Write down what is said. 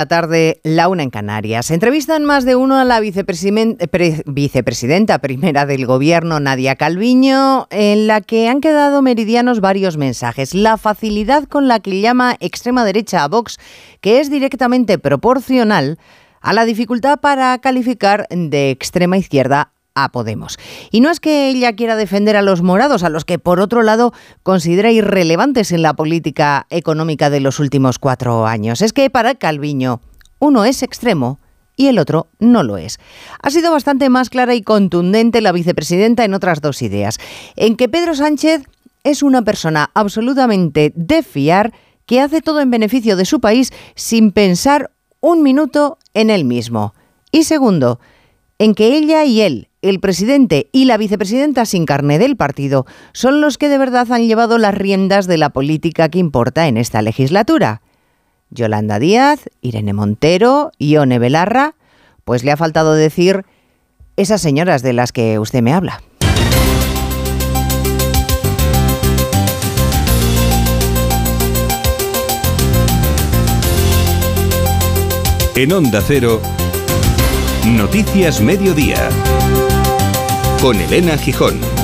La tarde, la una en Canarias. Entrevistan más de uno a la vicepresidenta primera del gobierno, Nadia Calviño, en la que han quedado meridianos varios mensajes. La facilidad con la que llama extrema derecha a Vox, que es directamente proporcional a la dificultad para calificar de extrema izquierda a Podemos. Y no es que ella quiera defender a los morados, a los que por otro lado considera irrelevantes en la política económica de los últimos cuatro años. Es que para Calviño uno es extremo y el otro no lo es. Ha sido bastante más clara y contundente la vicepresidenta en otras dos ideas. En que Pedro Sánchez es una persona absolutamente de fiar que hace todo en beneficio de su país sin pensar un minuto en él mismo. Y segundo, en que ella y él, el presidente y la vicepresidenta sin carné del partido, son los que de verdad han llevado las riendas de la política que importa en esta legislatura. Yolanda Díaz, Irene Montero, Ione Belarra, pues le ha faltado decir esas señoras de las que usted me habla. En Onda Cero, Noticias Mediodía, con Elena Gijón.